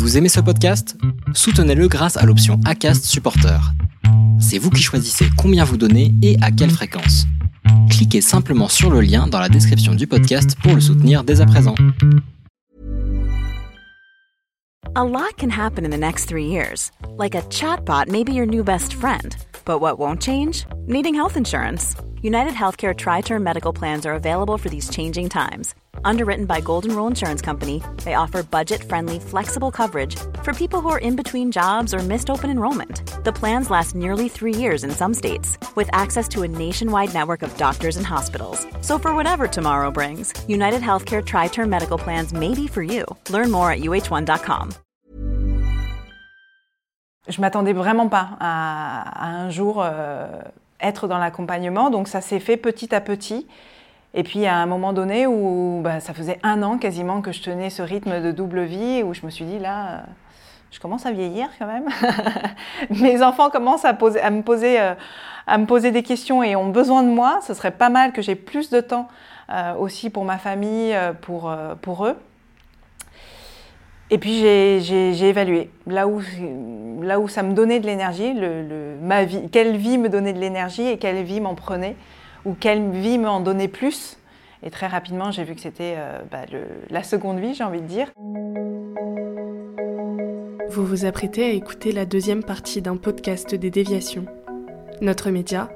Vous aimez ce podcast? Soutenez-le grâce à l'option ACAST Supporter. C'est vous qui choisissez combien vous donnez et à quelle fréquence. Cliquez simplement sur le lien dans la description du podcast pour le soutenir dès à présent. A lot can happen in the next three years. Like a chatbot may be your new best friend. But what won't change? Needing health insurance. United Healthcare Tri Term Medical Plans are available for these changing times. Underwritten by Golden Rule Insurance Company, they offer budget friendly, flexible coverage for people who are in between jobs or missed open enrollment. The plans last nearly three years in some states, with access to a nationwide network of doctors and hospitals. So, for whatever tomorrow brings, United Healthcare Tri Term Medical Plans may be for you. Learn more at uh1.com. Je m'attendais vraiment pas à, à un jour euh, être dans l'accompagnement, donc ça s'est fait petit à petit. Et puis à un moment donné où bah, ça faisait un an quasiment que je tenais ce rythme de double vie, où je me suis dit là, euh, je commence à vieillir quand même. Mes enfants commencent à, poser, à, me poser, euh, à me poser des questions et ont besoin de moi. Ce serait pas mal que j'ai plus de temps euh, aussi pour ma famille, pour, eux. Et puis j'ai évalué là où, ça me donnait de l'énergie, quelle vie me donnait de l'énergie et quelle vie m'en prenait ou quelle vie me en donnait plus. Et très rapidement, j'ai vu que c'était euh, bah, la seconde vie, j'ai envie de dire. Vous vous apprêtez à écouter la deuxième partie d'un podcast des déviations. Notre média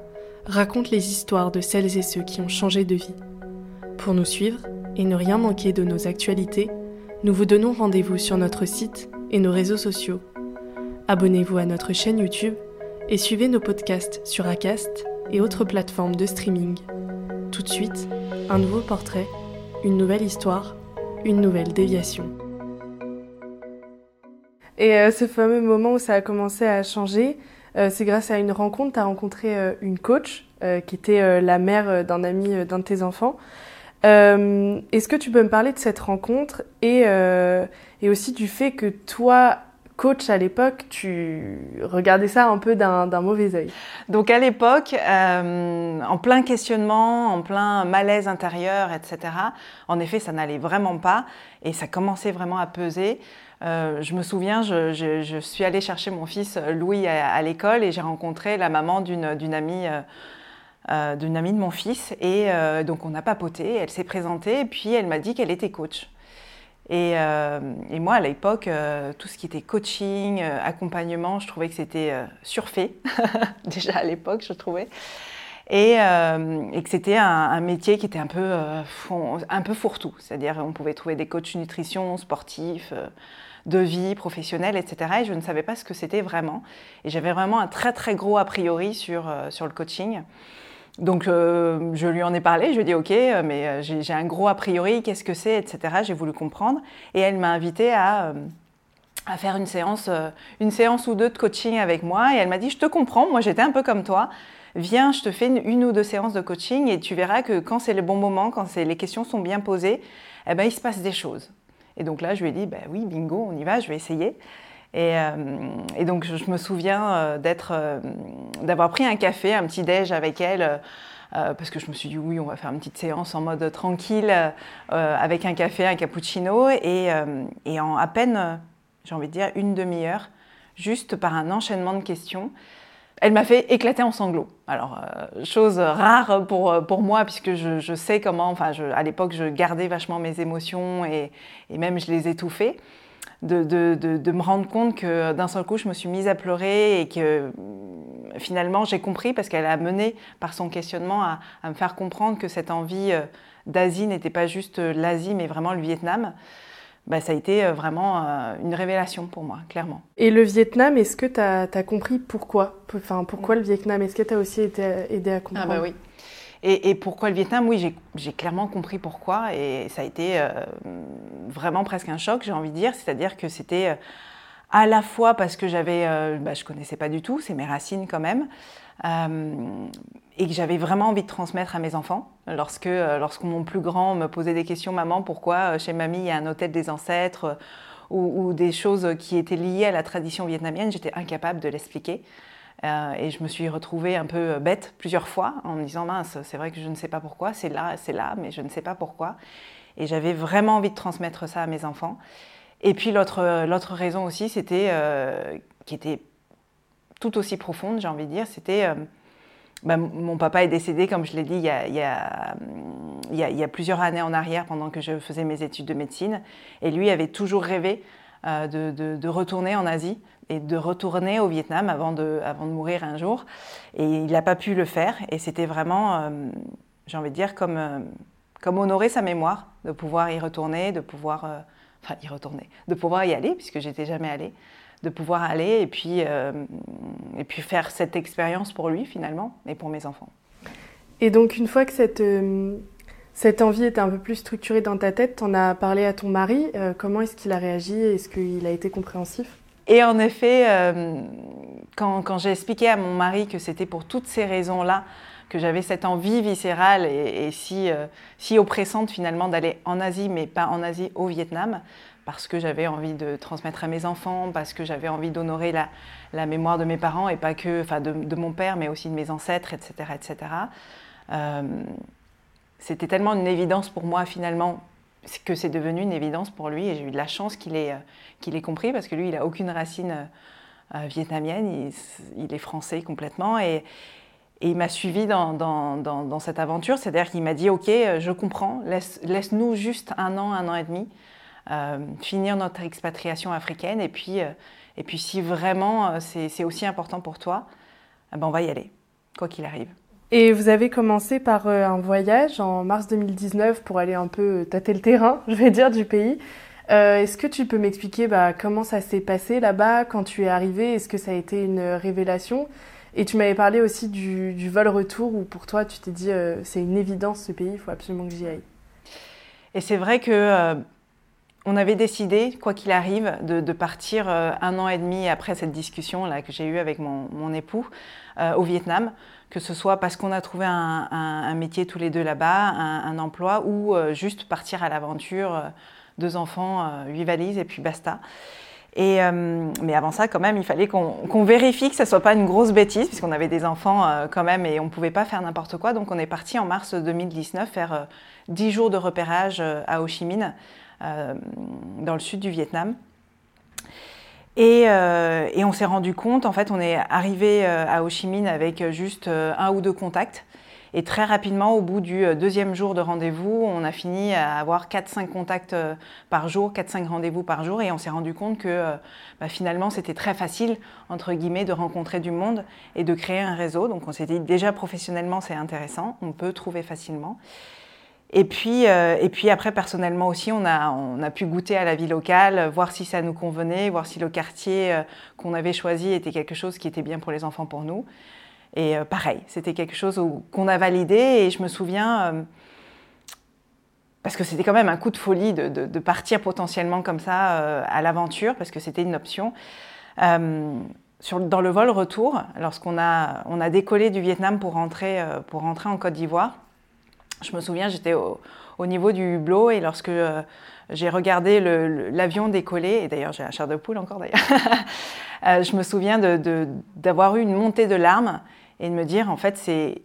raconte les histoires de celles et ceux qui ont changé de vie. Pour nous suivre et ne rien manquer de nos actualités, nous vous donnons rendez-vous sur notre site et nos réseaux sociaux. Abonnez-vous à notre chaîne YouTube et suivez nos podcasts sur Acast et autres plateformes de streaming. Tout de suite, un nouveau portrait, une nouvelle histoire, une nouvelle déviation. Et euh, ce fameux moment où ça a commencé à changer, euh, c'est grâce à une rencontre, tu as rencontré euh, une coach qui était la mère d'un ami d'un de tes enfants. Est-ce que tu peux me parler de cette rencontre et, et aussi du fait que toi, coach à l'époque, tu regardais ça un peu d'un mauvais œil. Donc à l'époque, euh, en plein questionnement, en plein malaise intérieur, etc., en effet, ça n'allait vraiment pas et ça commençait vraiment à peser. Euh, je me souviens, je, je, je, suis allée chercher mon fils Louis à, à l'école et j'ai rencontré la maman d'une amie. Euh, euh, d'une amie de mon fils et euh, donc on a papoté, elle s'est présentée et puis elle m'a dit qu'elle était coach. Euh, et, moi, à l'époque, euh, tout ce qui était coaching, euh, accompagnement, je trouvais que c'était surfait, déjà à l'époque, je trouvais. Et, que c'était un, métier qui était un peu, un peu fourre-tout. C'est-à-dire, on pouvait trouver des coachs nutrition, sportifs, de vie, professionnels, etc. Et je ne savais pas ce que c'était vraiment. Et j'avais vraiment un très, très gros a priori sur, sur le coaching. Donc euh, je lui en ai parlé, je lui ai dit ok, euh, mais euh, j'ai un gros a priori, qu'est-ce que c'est, etc. J'ai voulu comprendre et elle m'a invité à, à, faire une séance, une séance ou deux de coaching avec moi et elle m'a dit je te comprends, moi j'étais un peu comme toi, viens, je te fais une, ou deux séances de coaching et tu verras que quand c'est le bon moment, quand les questions sont bien posées, eh ben, il se passe des choses. Et donc là je lui ai dit bah oui bingo, on y va, je vais essayer. Euh, et, donc, je, me souviens euh, euh, d'avoir pris un café, un petit déj avec elle. parce que je me suis dit oui, on va faire une petite séance en mode tranquille avec un café, un cappuccino et, en à peine, j'ai envie de dire, une demi-heure, juste par un enchaînement de questions, elle m'a fait éclater en sanglots. Alors, chose rare pour, pour moi, puisque je, sais comment, enfin, à l'époque, je gardais vachement mes émotions et même je les étouffais de, de, de, me rendre compte que d'un seul coup, je me suis mise à pleurer et que finalement, j'ai compris parce qu'elle a mené par son questionnement à, me faire comprendre que cette envie euh, d'Asie n'était pas juste euh, l'Asie, mais vraiment le Vietnam. Bah, ça a été euh, vraiment une révélation pour moi, clairement. Et le Vietnam, est-ce que tu as, compris pourquoi? Enfin, pourquoi le Vietnam? Est-ce que tu as aussi été aidé à comprendre Ah bah oui. Et, pourquoi le Vietnam? Oui, j'ai clairement compris pourquoi. Et ça a été euh, vraiment presque un choc, j'ai envie de dire. C'est-à-dire que c'était euh, à la fois parce que j'avais, euh, bah, je connaissais pas du tout, c'est mes racines quand même, et que j'avais vraiment envie de transmettre à mes enfants. Lorsque, lorsque mon plus grand me posait des questions, maman, pourquoi chez mamie il y a un hôtel des ancêtres ou des choses qui étaient liées à la tradition vietnamienne, j'étais incapable de l'expliquer. Euh, et je me suis retrouvée un peu bête plusieurs fois en me disant mince, c'est vrai que je ne sais pas pourquoi, c'est là, c'est là, mais je ne sais pas pourquoi. Et j'avais vraiment envie de transmettre ça à mes enfants. Et puis l'autre raison aussi, c'était, qui était tout aussi profonde, j'ai envie de dire, c'était... Bah, mon papa est décédé, comme je l'ai dit, il y, a, plusieurs années en arrière, pendant que je faisais mes études de médecine. Et lui avait toujours rêvé de, retourner en Asie et de retourner au Vietnam avant de, mourir un jour. Et il n'a pas pu le faire. Et c'était vraiment, j'ai envie de dire, comme comme honorer sa mémoire, de pouvoir y retourner, de pouvoir, euh, y retourner, de pouvoir y aller, puisque j'étais jamais allée, de pouvoir aller et puis, euh, et puis faire cette expérience pour lui finalement et pour mes enfants. Et donc une fois que cette, euh, cette envie était un peu plus structurée dans ta tête, tu en as parlé à ton mari, comment est-ce qu'il a réagi? Est-ce qu'il a été compréhensif? Et en effet, quand, quand j'ai expliqué à mon mari que c'était pour toutes ces raisons-là que j'avais cette envie viscérale et, si, euh, si oppressante finalement d'aller en Asie, mais pas en Asie, au Vietnam, parce que j'avais envie de transmettre à mes enfants, parce que j'avais envie d'honorer la, mémoire de mes parents et pas que, enfin de, de, mon père, mais aussi de mes ancêtres, etc., etc. Euh, c'était tellement une évidence pour moi finalement que c'est devenu une évidence pour lui et j'ai eu de la chance qu'il ait, euh, qu'il ait compris parce que lui, il n'a aucune racine vietnamienne, il, est français complètement et, il m'a suivi dans, dans, cette aventure, c'est-à-dire qu'il m'a dit Ok, euh, je comprends, laisse-nous laisse juste un an, un an et demi, euh, finir notre expatriation africaine, et puis, euh, et puis si vraiment c'est aussi important pour toi, eh ben on va y aller, quoi qu'il arrive. Et vous avez commencé par un voyage en mars 2019 pour aller un peu tâter le terrain, je vais dire, du pays. Est-ce que tu peux m'expliquer bah, comment ça s'est passé là-bas quand tu es arrivé Est-ce que ça a été une révélation? Et tu m'avais parlé aussi du, vol retour où pour toi tu t'es dit euh, c'est une évidence ce pays, il faut absolument que j'y aille. Et c'est vrai que euh, on avait décidé, quoi qu'il arrive, de, partir euh, un an et demi après cette discussion là que j'ai eue avec mon, époux au Vietnam, que ce soit parce qu'on a trouvé un, métier tous les deux là-bas, un, emploi, ou juste partir à l'aventure, deux enfants, huit valises et puis basta. Et, euh, mais avant ça, quand même, il fallait qu'on vérifie que ça ne soit pas une grosse bêtise, puisqu'on avait des enfants euh, quand même et on ne pouvait pas faire n'importe quoi. Donc on est parti en mars 2019 faire 10 euh, jours de repérage à Ho Chi Minh, dans le sud du Vietnam. Et, et on s'est rendu compte, en fait, on est arrivé à Ho Chi Minh avec juste un ou deux contacts. Et très rapidement, au bout du euh, deuxième jour de rendez-vous, on a fini à avoir 4-5 contacts euh, par jour, 4-5 rendez-vous par jour, et on s'est rendu compte que euh, bah, finalement, c'était très facile, entre guillemets, de rencontrer du monde et de créer un réseau. Donc on s'est dit, déjà professionnellement, c'est intéressant, on peut trouver facilement. Et puis, et puis après, personnellement aussi, on a, on a pu goûter à la vie locale, voir si ça nous convenait, voir si le quartier qu'on avait choisi était quelque chose qui était bien pour les enfants, pour nous. Et euh, pareil, c'était quelque chose qu'on a validé et je me souviens, euh, parce que c'était quand même un coup de folie de, partir potentiellement comme ça euh, à l'aventure, parce que c'était une option. Dans le vol retour, lorsqu'on a, on a décollé du Vietnam pour rentrer, pour rentrer en Côte d'Ivoire, je me souviens, j'étais au, niveau du hublot et lorsque j'ai regardé l'avion décoller, et d'ailleurs j'ai un char de poule encore d'ailleurs, je me souviens d'avoir eu une montée de larmes et de me dire, en fait, c'est,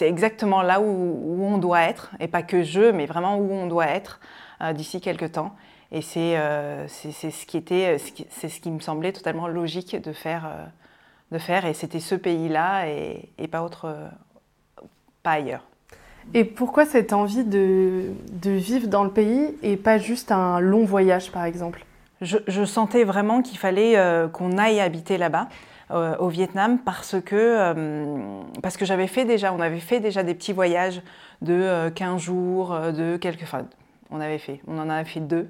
exactement là où, on doit être, et pas que je, mais vraiment où on doit être euh, d'ici quelques temps. Et c'est, euh, ce qui était, c'est ce qui me semblait totalement logique de faire, euh, de faire et c'était ce pays-là et, et, pas autre, pas ailleurs. Et pourquoi cette envie de, vivre dans le pays et pas juste un long voyage, par exemple? Je, sentais vraiment qu'il fallait qu'on aille habiter là-bas. Euh, au Vietnam parce que, euh, que j'avais fait déjà, on avait fait déjà des petits voyages de 15 euh, jours, de quelques, enfin, on avait fait, on en avait fait deux.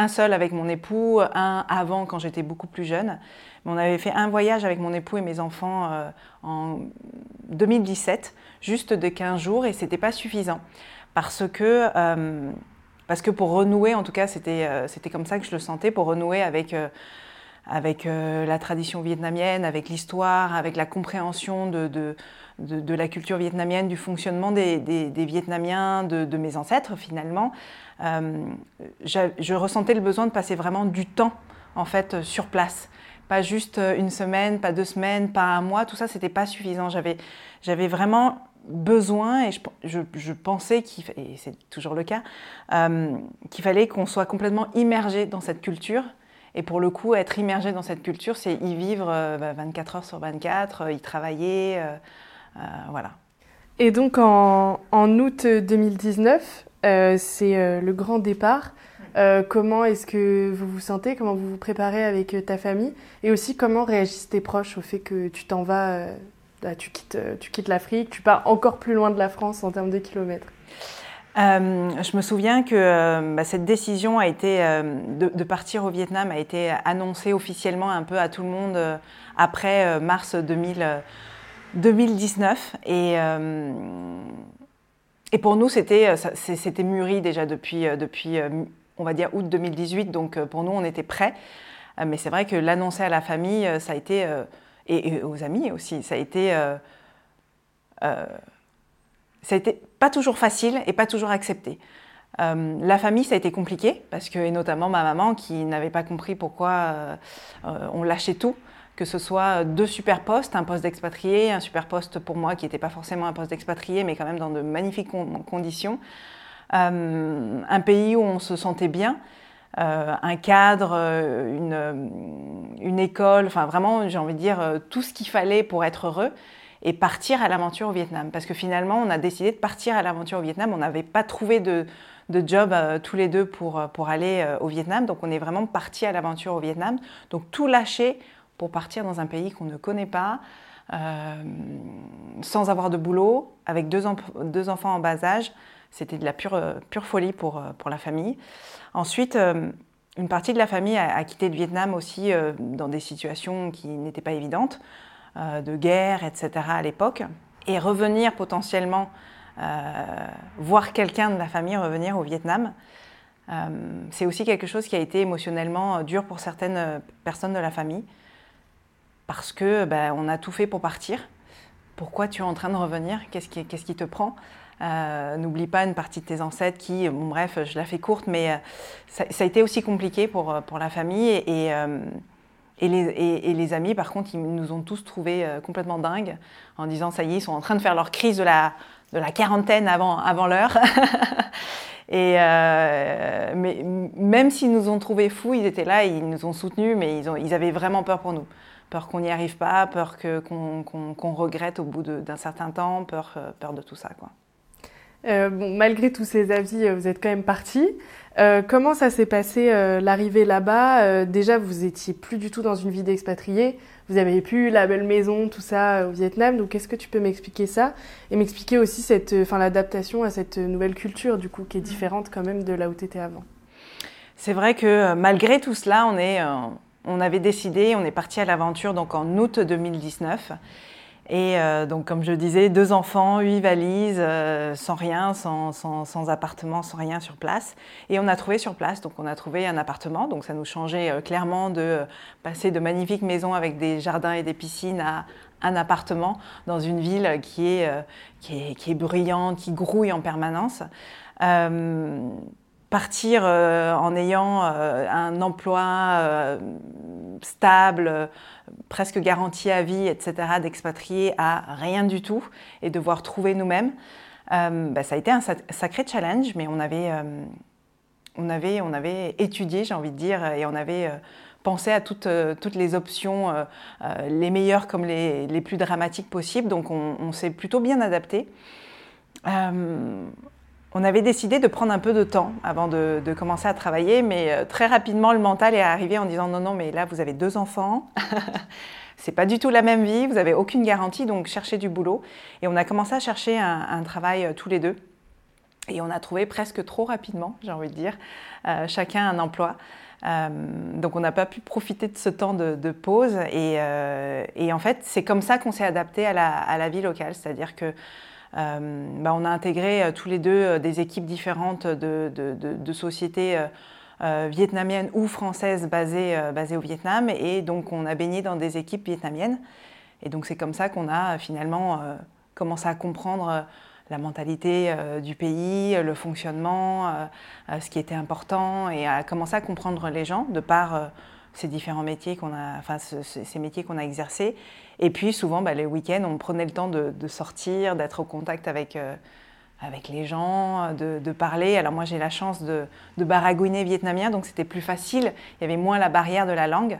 Un seul avec mon époux, un avant quand j'étais beaucoup plus jeune. on avait fait un voyage avec mon époux et mes enfants en 2017, juste de 15 jours, et c'était pas suffisant. Parce que, parce que pour renouer, en tout cas, c'était c'était comme ça que je le sentais, pour renouer avec avec euh, la tradition vietnamienne, avec l'histoire, avec la compréhension de, la culture vietnamienne, du fonctionnement des, Vietnamiens, de, mes ancêtres finalement. Euh, je ressentais le besoin de passer vraiment du temps en fait sur place. Pas juste une semaine, pas deux semaines, pas un mois, tout ça, c'était pas suffisant. J'avais, vraiment besoin, et je, pensais, et c'est toujours le cas, qu'il fallait qu'on soit complètement immergé dans cette culture. Et pour le coup, être immergé dans cette culture, c'est y vivre 24 bah, heures sur 24, y travailler, voilà. Et donc en, en août 2019, c'est le grand départ. Euh, comment est-ce que vous vous sentez? Comment vous vous préparez avec euh, ta famille? Et aussi, comment réagissent tes proches au fait que tu t'en vas, euh, bah, tu quittes, tu quittes l'Afrique, tu pars encore plus loin de la France en termes de kilomètres? Je me souviens que bah, cette décision a été, de, partir au Vietnam a été annoncée officiellement un peu à tout le monde après mars 2019. Et, et pour nous, c'était mûri déjà depuis, depuis on va dire août 2018, donc euh, pour nous, on était prêts. Euh, mais c'est vrai que l'annoncer à la famille, euh, ça a été, et, aux amis aussi, ça a été, ça a été pas toujours facile et pas toujours accepté. la famille, ça a été compliqué, parce que, et notamment ma maman qui n'avait pas compris pourquoi on lâchait tout, que ce soit deux super postes, un poste d'expatrié, un super poste pour moi qui n'était pas forcément un poste d'expatrié, mais quand même dans de magnifiques conditions. Euh, un pays où on se sentait bien, euh, un cadre, euh, une école, enfin vraiment, j'ai envie de dire, tout ce qu'il fallait pour être heureux et partir à l'aventure au Vietnam. Parce que finalement, on a décidé de partir à l'aventure au Vietnam. On n'avait pas trouvé de, job tous les deux pour, pour aller au Vietnam. Donc on est vraiment parti à l'aventure au Vietnam. Donc tout lâcher pour partir dans un pays qu'on ne connaît pas, sans avoir de boulot, avec deux, enfants en bas âge. C'était de la pure, euh, pure folie pour, euh, pour la famille. Ensuite, euh, une partie de la famille a, quitté le Vietnam aussi dans des situations qui n'étaient pas évidentes, de guerre, etc. à l'époque. Et revenir potentiellement, voir quelqu'un de la famille revenir au Vietnam, c'est aussi quelque chose qui a été émotionnellement dur pour certaines personnes de la famille, parce que ben, on a tout fait pour partir. Pourquoi tu es en train de revenir? Qu'est-ce qui, qui te prend? Euh, n'oublie pas une partie de tes ancêtres qui, bon, bref, je la fais courte, mais euh, ça, a été aussi compliqué pour, euh, pour la famille. Et, et, les, amis, par contre, ils nous ont tous trouvés complètement dingues en disant ça y est, ils sont en train de faire leur crise de la, quarantaine avant, l'heure. et mais même s'ils nous ont trouvés fous, ils étaient là, ils nous ont soutenus, mais ils, avaient vraiment peur pour nous. Peur qu'on n'y arrive pas, peur qu'on regrette au bout d'un certain temps, peur, peur de tout ça. Quoi. Euh, bon, malgré tous ces avis, euh, vous êtes quand même parti. Euh, comment ça s'est passé l'arrivée là-bas? Déjà, vous étiez plus du tout dans une vie d'expatrié. Vous avez plus la belle maison, tout ça au Vietnam. Donc, est-ce que tu peux m'expliquer ça et m'expliquer aussi cette, enfin, l'adaptation à cette nouvelle culture du coup qui est différente quand même de là où tu étais avant? C'est vrai que malgré tout cela, on est, on avait décidé, on est parti à l'aventure donc en août 2019. Et euh, donc, comme je disais, deux enfants, huit valises, euh, sans rien, sans, sans, appartement, sans rien sur place. Et on a trouvé sur place, donc on a trouvé un appartement. Donc, ça nous changeait euh, clairement de passer de magnifiques maisons avec des jardins et des piscines à un appartement dans une ville qui est, qui est, qui est bruyante, qui grouille en permanence partir en ayant un emploi stable, presque garantie à vie, etc., d'expatrier à rien du tout et devoir trouver nous-mêmes, euh, bah, ça a été un sacré challenge, mais on avait, euh, on avait, on avait étudié, j'ai envie de dire, et on avait euh, pensé à toutes, toutes les options, les meilleures comme les, les, plus dramatiques possibles, donc on, on s'est plutôt bien adapté on avait décidé de prendre un peu de temps avant de, commencer à travailler, mais euh, très rapidement, le mental est arrivé en disant non, non, mais là, vous avez deux enfants. c'est pas du tout la même vie, vous n'avez aucune garantie, donc cherchez du boulot. Et on a commencé à chercher un, travail euh, tous les deux. Et on a trouvé presque trop rapidement, j'ai envie de dire, euh, chacun un emploi. donc on n'a pas pu profiter de ce temps de, pause. Et, en fait, c'est comme ça qu'on s'est adapté à la, vie locale. C'est-à-dire que bah, on a intégré euh, tous les deux euh, des équipes différentes de, sociétés vietnamiennes ou françaises basées, basées, au Vietnam. Et donc, on a baigné dans des équipes vietnamiennes. Et donc, c'est comme ça qu'on a finalement commencé à comprendre la mentalité du pays, le fonctionnement, ce qui était important, et à commencer à comprendre les gens de par ces différents métiers qu'on a, enfin ces métiers qu'on a exercés. Et puis souvent, bah, les week-ends, on prenait le temps de, sortir, d'être au contact avec, euh, avec les gens, de, parler. Alors moi, j'ai la chance de, baragouiner vietnamien, donc c'était plus facile. Il y avait moins la barrière de la langue.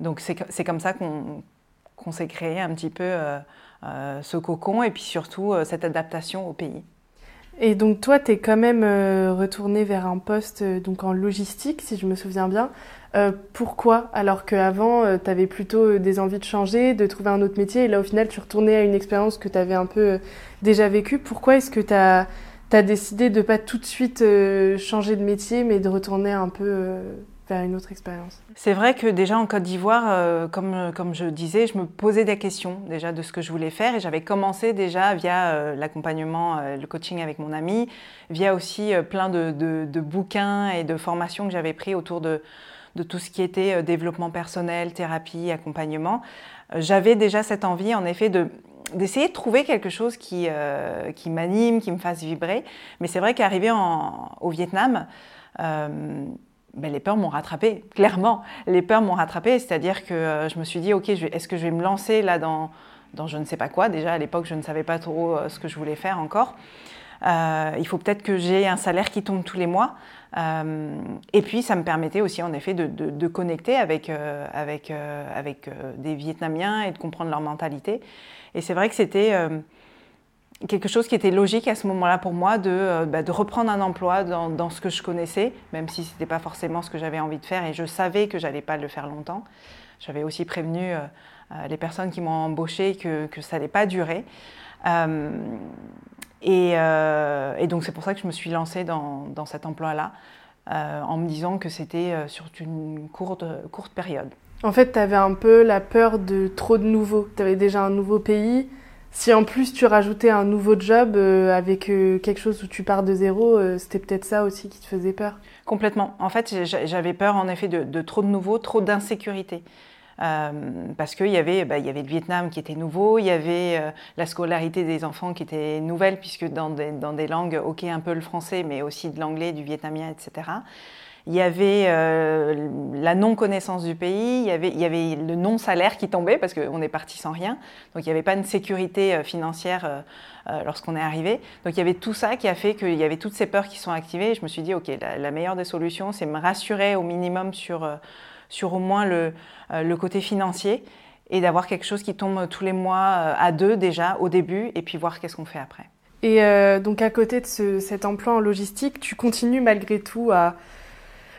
Donc c'est comme ça qu'on s'est créé un petit peu euh, euh, ce cocon et puis surtout cette adaptation au pays. Et donc toi, tu es quand même retourné vers un poste donc en logistique, si je me souviens bien. Euh, pourquoi Alors qu'avant, euh, tu avais plutôt euh, des envies de changer, de trouver un autre métier, et là au final, tu retournais à une expérience que tu avais un peu déjà vécue. Pourquoi est-ce que tu as, décidé de pas tout de suite changer de métier, mais de retourner un peu vers une autre expérience? C'est vrai que déjà en Côte d'Ivoire, comme, comme je disais, je me posais des questions déjà de ce que je voulais faire, et j'avais commencé déjà via l'accompagnement, le coaching avec mon ami, via aussi plein de, de bouquins et de formations que j'avais pris autour de de tout ce qui était euh, développement personnel, thérapie, accompagnement, euh, j'avais déjà cette envie, en effet, de d'essayer de trouver quelque chose qui, euh, qui m'anime, qui me fasse vibrer. Mais c'est vrai qu'arrivé au Vietnam, ben, les peurs m'ont rattrapé, clairement. Les peurs m'ont rattrapé, c'est-à-dire que je me suis dit, OK, est-ce que je vais me lancer là dans, dans je ne sais pas quoi? Déjà, à l'époque, je ne savais pas trop ce que je voulais faire encore. il faut peut-être que j'ai un salaire qui tombe tous les mois. Euh, et puis, ça me permettait aussi, en effet, de, connecter avec, euh, avec, euh, des Vietnamiens et de comprendre leur mentalité. Et c'est vrai que c'était quelque chose qui était logique à ce moment-là pour moi de, bah, de reprendre un emploi dans, dans, ce que je connaissais, même si ce n'était pas forcément ce que j'avais envie de faire et je savais que j'allais pas le faire longtemps. J'avais aussi prévenu les personnes qui m'ont embauché que, que ça n'allait pas durer. Et, donc c'est pour ça que je me suis lancée dans, cet emploi-là, euh, en me disant que c'était euh, sur une courte, courte période. En fait, tu avais un peu la peur de trop de nouveaux. Tu avais déjà un nouveau pays. Si en plus tu rajoutais un nouveau job avec quelque chose où tu pars de zéro, c'était peut-être ça aussi qui te faisait peur Complètement. En fait, j'avais peur en effet de, de trop de nouveaux, trop d'insécurité. Euh, parce qu'il y, avait, bah, y avait le Vietnam qui était nouveau, il y avait euh, la scolarité des enfants qui était nouvelle, puisque dans des, dans des, langues, ok, un peu le français, mais aussi de l'anglais, du vietnamien, etc. Il y avait euh, la non-connaissance du pays, il y avait, il y avait le non-salaire qui tombait, parce qu'on est parti sans rien. Donc il n'y avait pas une sécurité financière lorsqu'on est arrivé. Donc il y avait tout ça qui a fait qu'il y avait toutes ces peurs qui sont activées. Et je me suis dit, ok, la meilleure des solutions, c'est me rassurer au minimum sur sur au moins le, euh, le côté financier et d'avoir quelque chose qui tombe tous les mois euh, à deux déjà au début et puis voir qu'est-ce qu'on fait après. Et euh, donc à côté de ce, cet emploi en logistique, tu continues malgré tout à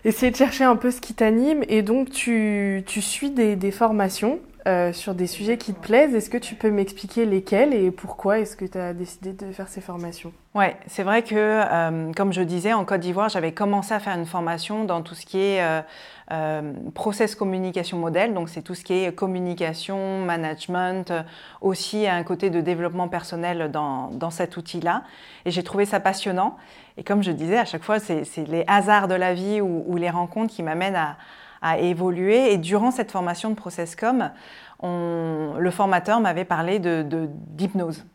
essayer de chercher un peu ce qui t'anime et donc tu, tu suis des, des formations euh, sur des sujets qui te plaisent. Est-ce que tu peux m'expliquer lesquels et pourquoi est-ce que tu as décidé de faire ces formations? Oui, c'est vrai que, euh, comme je disais, en Côte d'Ivoire, j'avais commencé à faire une formation dans tout ce qui est euh, process communication modèle. Donc, c'est tout ce qui est communication, management, aussi un côté de développement personnel dans, dans cet outil-là. Et j'ai trouvé ça passionnant. Et comme je disais, à chaque fois, c'est les hasards de la vie ou les rencontres qui m'amènent à a évolué. Et durant cette formation de ProcessCom, on, le formateur m'avait parlé d'hypnose. De, euh,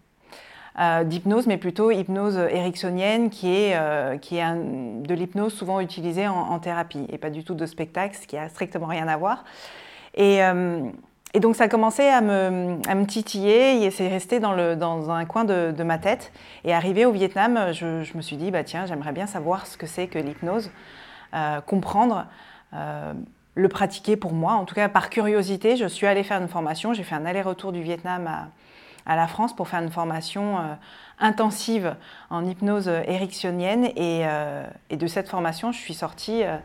d'hypnose, mais plutôt hypnose ericksonienne, qui est, euh, qui est de l'hypnose souvent utilisée en, thérapie, et pas du tout de spectacle, ce qui a strictement rien à voir. Et, euh, et donc ça a commencé à me, à me titiller, et c'est resté dans, le, dans un coin de, de, ma tête. Et arrivé au Vietnam, je, je me suis dit, bah, tiens, j'aimerais bien savoir ce que c'est que l'hypnose, comprendre le pratiquer pour moi. En tout cas, par curiosité, je suis allée faire une formation. J'ai fait un aller-retour du Vietnam à, la France pour faire une formation euh, intensive en hypnose ericksonienne. Euh, et, de cette formation, je suis sortie euh,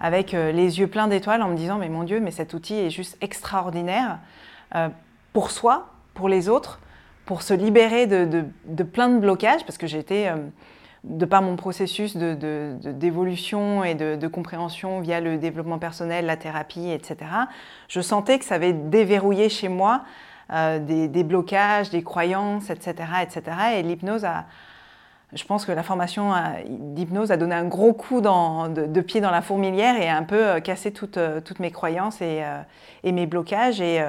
avec les yeux pleins d'étoiles en me disant, mais mon Dieu, mais cet outil est juste extraordinaire pour soi, pour les autres, pour se libérer de plein de blocages, parce que j'étais de par mon processus d'évolution et de, compréhension via le développement personnel, la thérapie, etc., je sentais que ça avait déverrouillé chez moi euh, des, blocages, des croyances, etc., etc. Et l'hypnose a, je pense que la formation d'hypnose a donné un gros coup de, pied dans la fourmilière et a un peu euh, cassé toutes, euh, mes croyances et, mes blocages. Et,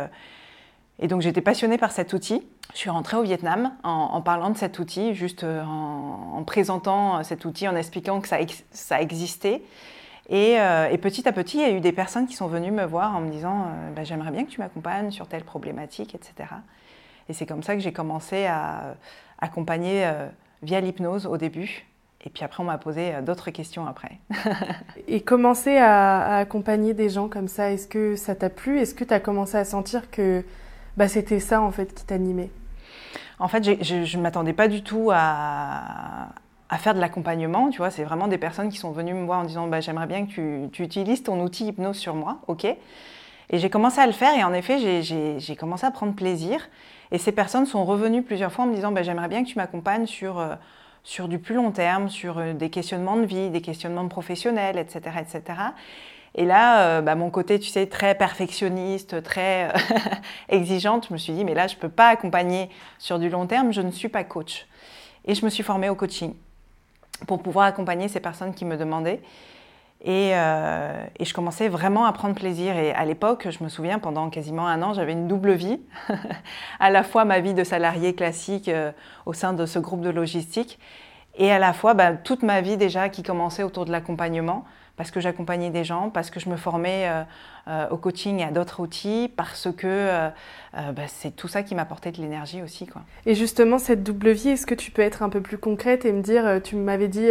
donc j'étais passionnée par cet outil. Je suis rentrée au Vietnam en, parlant de cet outil, juste euh, en, présentant euh, cet outil, en expliquant que ça existait. Et, petit à petit, il y a eu des personnes qui sont venues me voir en me disant bah, J'aimerais bien que tu m'accompagnes sur telle problématique, etc. Et c'est comme ça que j'ai commencé à accompagner via l'hypnose au début. Et puis après, on m'a posé d'autres questions après. et commencer à, accompagner des gens comme ça, est-ce que ça t'a plu? Est-ce que tu as commencé à sentir que bah, c'était ça en fait qui t'animait? En fait, je ne m'attendais pas du tout à, à faire de l'accompagnement, tu vois, c'est vraiment des personnes qui sont venues me voir en disant bah, j'aimerais bien que tu, tu, utilises ton outil hypnose sur moi, ok Et j'ai commencé à le faire et en effet j'ai commencé à prendre plaisir et ces personnes sont revenues plusieurs fois en me disant bah, j'aimerais bien que tu m'accompagnes sur, euh, sur du plus long terme, sur euh, des questionnements de vie, des questionnements professionnels, etc. etc. Et là, euh, bah, mon côté, tu sais, très perfectionniste, très exigeante, je me suis dit, mais là, je ne peux pas accompagner sur du long terme, je ne suis pas coach. Et je me suis formée au coaching pour pouvoir accompagner ces personnes qui me demandaient. Euh, et, je commençais vraiment à prendre plaisir. Et à l'époque, je me souviens, pendant quasiment un an, j'avais une double vie. à la fois ma vie de salarié classique euh, au sein de ce groupe de logistique, et à la fois bah, toute ma vie déjà qui commençait autour de l'accompagnement parce que j'accompagnais des gens, parce que je me formais euh, euh, au coaching et à d'autres outils, parce que euh, bah, c'est tout ça qui m'apportait de l'énergie aussi. Quoi. Et justement, cette double vie, est-ce que tu peux être un peu plus concrète et me dire, tu m'avais dit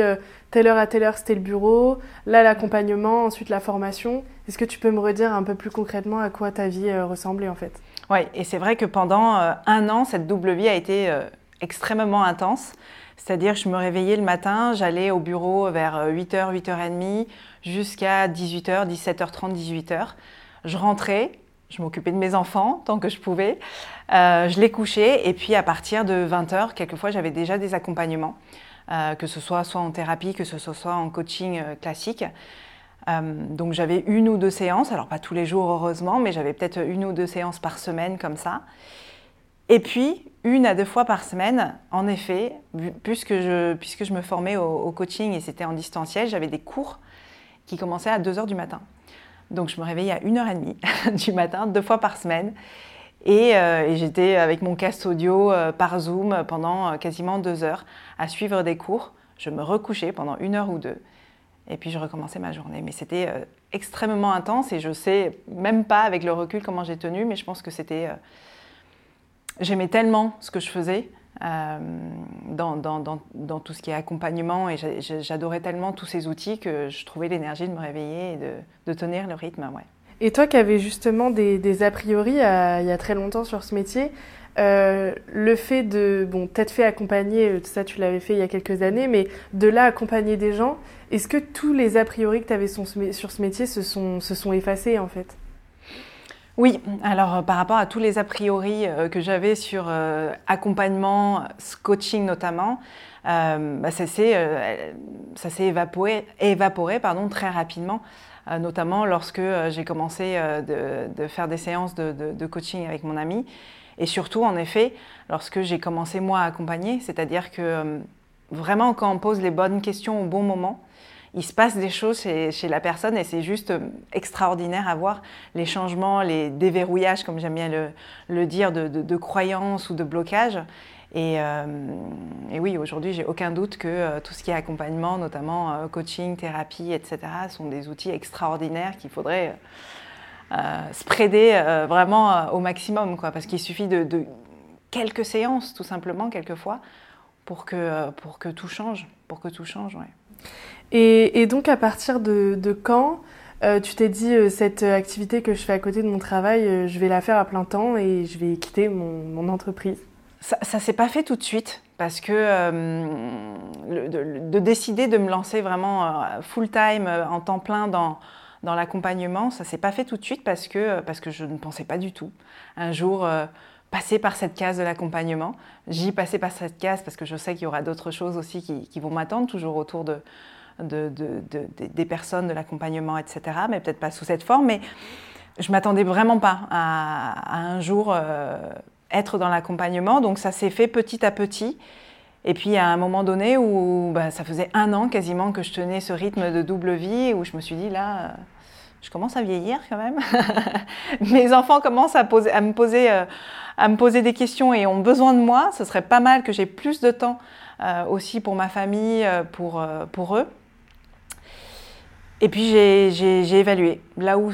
telle heure à telle heure c'était le bureau, là l'accompagnement, ensuite la formation. Est-ce que tu peux me redire un peu plus concrètement à quoi ta vie ressemblait en fait? Oui, et c'est vrai que pendant un an, cette double vie a été extrêmement intense. C'est-à-dire, je me réveillais le matin, j'allais au bureau vers 8h, 8h30, jusqu'à 18h, 17h30, 18h. Je rentrais, je m'occupais de mes enfants tant que je pouvais. Euh, je les couchais et puis à partir de 20h, quelquefois j'avais déjà des accompagnements, euh, que ce soit soit en thérapie, que ce soit en coaching euh, classique. donc j'avais une ou deux séances, alors pas tous les jours heureusement, mais j'avais peut-être une ou deux séances par semaine comme ça. Et puis, une à deux fois par semaine, en effet, puisque je, me formais au, coaching et c'était en distanciel, j'avais des cours qui commençait à 2h du matin. Donc je me réveillais à 1h30 du matin, deux fois par semaine. Euh, et, j'étais avec mon casque audio euh, par Zoom pendant euh, quasiment deux heures à suivre des cours. Je me recouchais pendant une heure ou deux. Et puis je recommençais ma journée. Mais c'était extrêmement intense et je sais même pas avec le recul comment j'ai tenu, mais je pense que c'était... J'aimais tellement ce que je faisais euh, dans, tout ce qui est accompagnement. Et j'adorais tellement tous ces outils que je trouvais l'énergie de me réveiller et de, tenir le rythme. Ouais. Et toi qui avais justement des, a priori il y a très longtemps sur ce métier, euh, le fait de, bon, peut-être fait accompagner, euh, ça tu l'avais fait il y a quelques années, mais de là accompagner des gens, est-ce que tous les a priori que tu avais sur ce métier se sont effacés en fait? Oui, alors euh, par rapport à tous les a priori euh, que j'avais sur euh, accompagnement, coaching notamment, bah, ça s'est évaporé, pardon, très rapidement, notamment lorsque j'ai commencé de, faire des séances de, de, coaching avec mon ami. Et surtout, en effet, lorsque j'ai commencé moi à accompagner, c'est-à-dire que vraiment quand on pose les bonnes questions au bon moment, il se passe des choses chez, la personne et c'est juste euh, extraordinaire à voir les changements, les déverrouillages, comme j'aime bien le, dire, de, croyances ou de blocages. Euh, et, oui, aujourd'hui, j'ai aucun doute que euh, tout ce qui est accompagnement, notamment coaching, thérapie, etc., sont des outils extraordinaires qu'il faudrait spreader vraiment au maximum, quoi, parce qu'il suffit de, quelques séances, tout simplement, quelquefois, pour que, pour que tout change, pour que tout change. Et, donc, à partir de, quand euh, tu t'es dit, euh, cette activité que je fais à côté de mon travail, euh, je vais la faire à plein temps et je vais quitter mon, entreprise? Ça ne s'est pas fait tout de suite parce que de, décider de me lancer vraiment full-time, en temps plein dans, dans l'accompagnement, ça s'est pas fait tout de suite parce que, parce que je ne pensais pas du tout. Un jour passer par cette case de l'accompagnement. J'y passais par cette case parce que je sais qu'il y aura d'autres choses aussi qui, vont m'attendre, toujours autour de, des personnes, de l'accompagnement, etc. Mais peut-être pas sous cette forme. Mais je m'attendais vraiment pas à, un jour euh, être dans l'accompagnement. Donc ça s'est fait petit à petit. Et puis à un moment donné où bah, ça faisait un an quasiment que je tenais ce rythme de double vie, où je me suis dit là, je commence à vieillir quand même. Mes enfants commencent à, poser, à, me poser, euh, à me poser des questions et ont besoin de moi. Ce serait pas mal que j'ai plus de temps euh, aussi pour ma famille, pour, pour eux. Et puis j'ai évalué là où,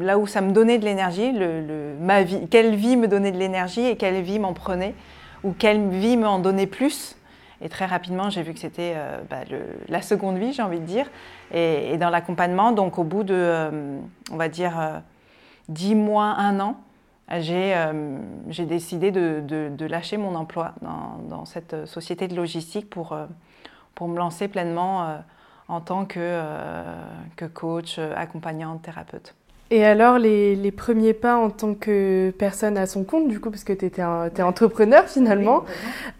là où ça me donnait de l'énergie, le, ma vie, quelle vie me donnait de l'énergie et quelle vie m'en prenait, ou quelle vie m'en donnait plus. Et très rapidement, j'ai vu que c'était euh, bah, la seconde vie, j'ai envie de dire. Et, dans l'accompagnement, donc au bout de, euh, on va dire, euh, dix mois, un an, j'ai décidé de, lâcher mon emploi dans, cette société de logistique pour, pour me lancer pleinement en tant que coach, accompagnante, thérapeute. Et alors, les, les, premiers pas en tant que personne à son compte, du coup, parce que tu es entrepreneur finalement,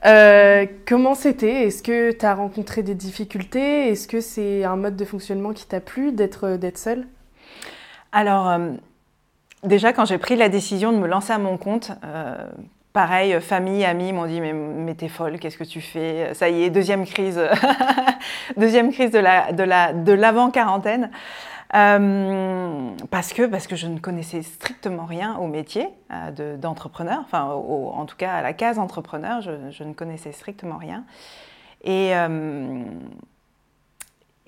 euh, comment c'était? Est-ce que tu as rencontré des difficultés? Est-ce que c'est un mode de fonctionnement qui t'a plu d'être seule? Alors, euh, déjà, quand j'ai pris la décision de me lancer à mon compte, euh, pareil, famille, amis m'ont dit mais, mais t'es folle, qu'est-ce que tu fais? Ça y est, deuxième crise, deuxième crise de la de la de l'avant quarantaine. Euh, parce, que, parce que je ne connaissais strictement rien au métier euh, d'entrepreneur, enfin en tout cas à la case entrepreneur, je, ne connaissais strictement rien. Euh,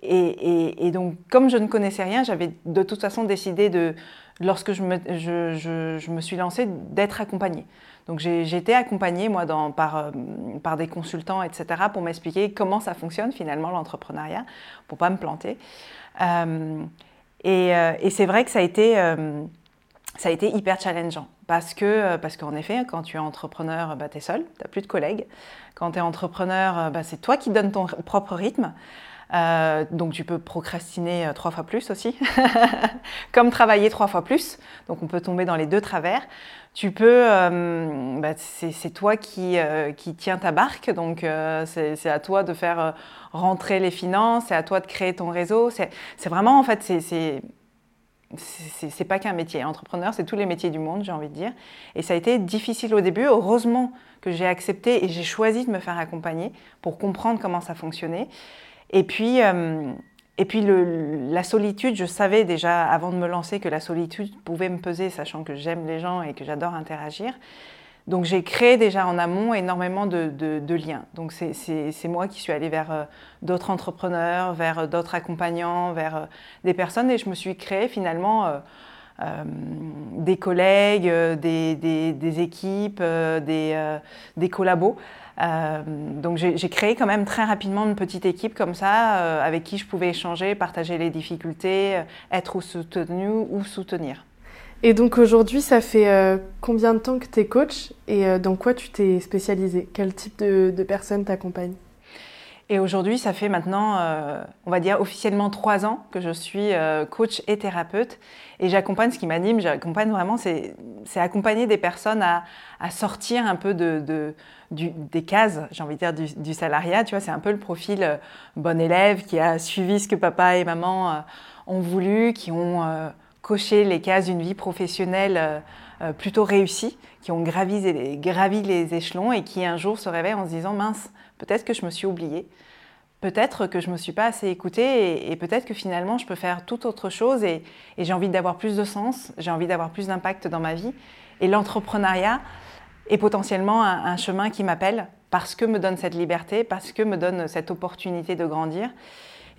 et, donc comme je ne connaissais rien, j'avais de toute façon décidé de, lorsque je me, je, je, me suis lancée, d'être accompagnée. Donc j'ai été accompagnée moi par, par des consultants, etc., pour m'expliquer comment ça fonctionne finalement l'entrepreneuriat, pour pas me planter. Et, c'est vrai que ça a été, euh, hyper challengeant. Parce que, euh, parce qu'en effet, quand tu es entrepreneur, bah, tu es seul, tu n'as plus de collègues. Quand tu es entrepreneur, bah, c'est toi qui donnes ton propre rythme. Donc tu peux procrastiner trois fois plus aussi, comme travailler trois fois plus. Donc on peut tomber dans les deux travers. Tu peux, bah, c'est toi qui, qui tiens ta barque, donc c'est à toi de faire rentrer les finances, c'est à toi de créer ton réseau. C'est vraiment, en fait, c'est c'est pas qu'un métier. Entrepreneur, c'est tous les métiers du monde, j'ai envie de dire. Et ça a été difficile au début. Heureusement que j'ai accepté et j'ai choisi de me faire accompagner pour comprendre comment ça fonctionnait. Et puis, euh, et puis le, la solitude, je savais déjà avant de me lancer que la solitude pouvait me peser, sachant que j'aime les gens et que j'adore interagir. Donc j'ai créé déjà en amont énormément de, liens. Donc c'est moi qui suis allée vers euh, d'autres entrepreneurs, vers euh, d'autres accompagnants, vers euh, des personnes et je me suis créé finalement des collègues, des, équipes, des, des collabos. Donc j'ai créé quand même très rapidement une petite équipe comme ça avec qui je pouvais échanger, partager les difficultés, être soutenu ou soutenir. Et donc aujourd'hui, ça fait euh, combien de temps que tu es coach et euh, dans quoi tu t'es spécialisé? Quel type de, de personnes t'accompagnent? Et aujourd'hui, ça fait maintenant, euh, on va dire officiellement trois ans que je suis coach et thérapeute. Et j'accompagne, ce qui m'anime, j'accompagne vraiment, c'est accompagner des personnes à, sortir un peu des cases, j'ai envie de dire, du, salariat. Tu vois, c'est un peu le profil bon élève qui a suivi ce que papa et maman ont voulu, qui ont cocher les cases d'une vie professionnelle euh, euh, plutôt réussie, qui ont gravi gravi les échelons et qui un jour se réveillent en se disant mince, peut-être que je me suis oubliée, peut-être que je ne me suis pas assez écoutée et, peut-être que finalement je peux faire tout autre chose et, j'ai envie d'avoir plus de sens, j'ai envie d'avoir plus d'impact dans ma vie. Et l'entrepreneuriat est potentiellement un, un chemin qui m'appelle parce que me donne cette liberté, parce que me donne cette opportunité de grandir.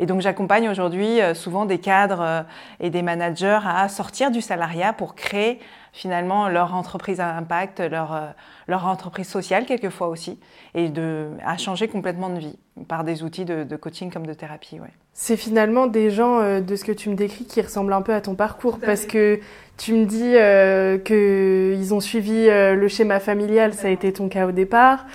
Et donc j'accompagne aujourd'hui euh, souvent des cadres euh, et des managers à sortir du salariat pour créer finalement leur entreprise à impact, leur, euh, leur entreprise sociale quelquefois aussi, et de, à changer complètement de vie par des outils de, coaching comme de thérapie. Ouais. C'est finalement des gens de ce que tu me décris qui ressemblent un peu à ton parcours, parce que tu me dis euh, qu'ils ont suivi le schéma familial, ça a été ton cas au départ.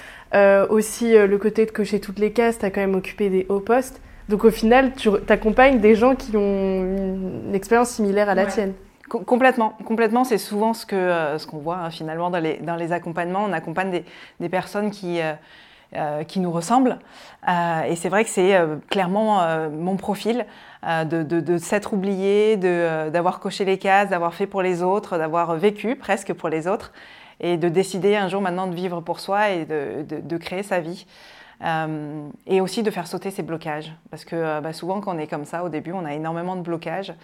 aussi le côté de cocher toutes les cases, tu as quand même occupé des hauts postes. Donc au final, tu accompagnes des gens qui ont une, expérience similaire à la tienne. complètement, complètement. C'est souvent ce que euh, ce qu'on voit hein, finalement dans les, dans les accompagnements. On accompagne des, des personnes qui euh, euh, qui nous ressemblent. et c'est vrai que c'est clairement mon profil de, de, de s'être oublié, d'avoir coché les cases, d'avoir fait pour les autres, d'avoir vécu presque pour les autres, et de décider un jour maintenant de vivre pour soi et de, de créer sa vie. Euh, et aussi de faire sauter ces blocages. Parce que euh, bah, souvent, quand on est comme ça, au début, on a énormément de blocages,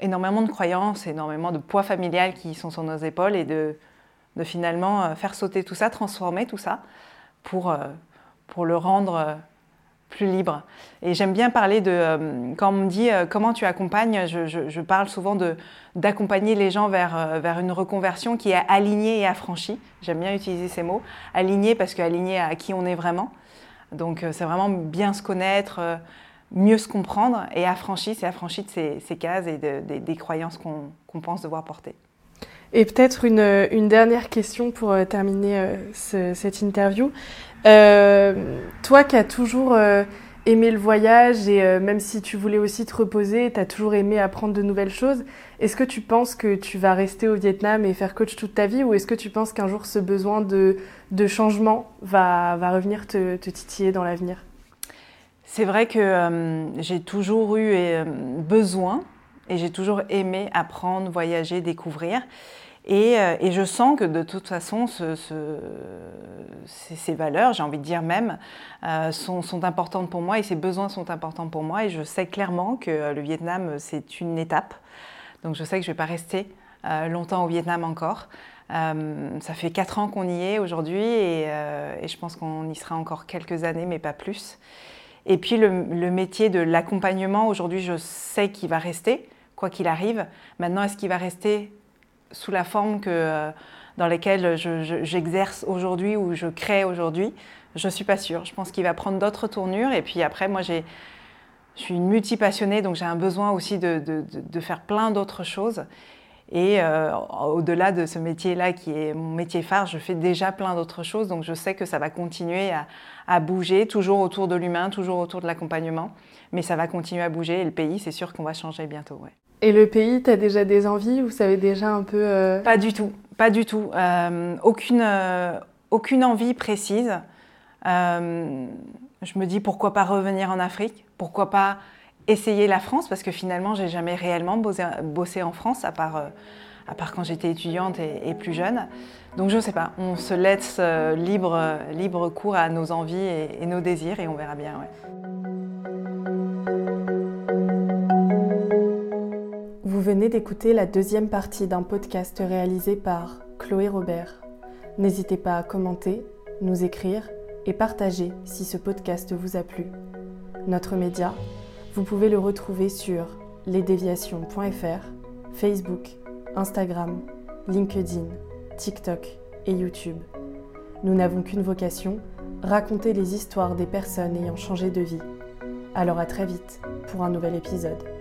énormément de croyances, énormément de poids familial qui sont sur nos épaules et de, finalement euh, faire sauter tout ça, transformer tout ça pour, pour le rendre plus libre. Et j'aime bien parler de, quand on me dit comment tu accompagnes, je, parle souvent d'accompagner les gens vers, vers une reconversion qui est alignée et affranchie. J'aime bien utiliser ces mots. Alignée parce qu'alignée à qui on est vraiment. Donc c'est vraiment bien se connaître, mieux se comprendre. Et affranchie, c'est affranchi de ces, cases et des croyances qu'on pense devoir porter. Et peut-être une, dernière question pour terminer cette interview. Euh, toi qui as toujours euh, aimé le voyage et euh, même si tu voulais aussi te reposer, tu as toujours aimé apprendre de nouvelles choses, est-ce que tu penses que tu vas rester au Vietnam et faire coach toute ta vie ou est-ce que tu penses qu'un jour ce besoin de, de changement va, va, revenir te, te titiller dans l'avenir? C'est vrai que j'ai toujours eu besoin et j'ai toujours aimé apprendre, voyager, découvrir. Euh, et, je sens que de toute façon, ces, valeurs, j'ai envie de dire même, euh, sont, importantes pour moi et ces besoins sont importants pour moi. Et je sais clairement que euh, le Vietnam, c'est une étape. Donc je sais que je ne vais pas rester longtemps au Vietnam encore. ça fait quatre ans qu'on y est aujourd'hui et, je pense qu'on y sera encore quelques années, mais pas plus. Et puis le métier de l'accompagnement, aujourd'hui, je sais qu'il va rester, quoi qu'il arrive. Maintenant, est-ce qu'il va rester sous la forme que, euh, dans laquelle j'exerce aujourd'hui ou je crée aujourd'hui, je ne suis pas sûre. Je pense qu'il va prendre d'autres tournures. Et puis après, moi, je suis une multi-passionnée, donc j'ai un besoin aussi de, de, faire plein d'autres choses. Et euh, au-delà de ce métier-là, qui est mon métier phare, je fais déjà plein d'autres choses. Donc je sais que ça va continuer à, à bouger, toujours autour de l'humain, toujours autour de l'accompagnement. Mais ça va continuer à bouger. Et le pays, c'est sûr qu'on va changer bientôt. Et le pays, tu as déjà des envies? Vous savez déjà un peu euh, Pas du tout, pas du tout. Euh, aucune, euh, aucune envie précise. je me dis pourquoi pas revenir en Afrique? Pourquoi pas essayer la France? Parce que finalement, j'ai jamais réellement bossé, en France, à part, à part quand j'étais étudiante et, plus jeune. Donc je sais pas, on se laisse libre, libre cours à nos envies et, nos désirs et on verra bien. Vous venez d'écouter la deuxième partie d'un podcast réalisé par Chloé Robert. N'hésitez pas à commenter, nous écrire et partager si ce podcast vous a plu. Notre média, vous pouvez le retrouver sur lesdéviations.fr, Facebook, Instagram, LinkedIn, TikTok et YouTube. Nous n'avons qu'une vocation, raconter les histoires des personnes ayant changé de vie. Alors à très vite pour un nouvel épisode.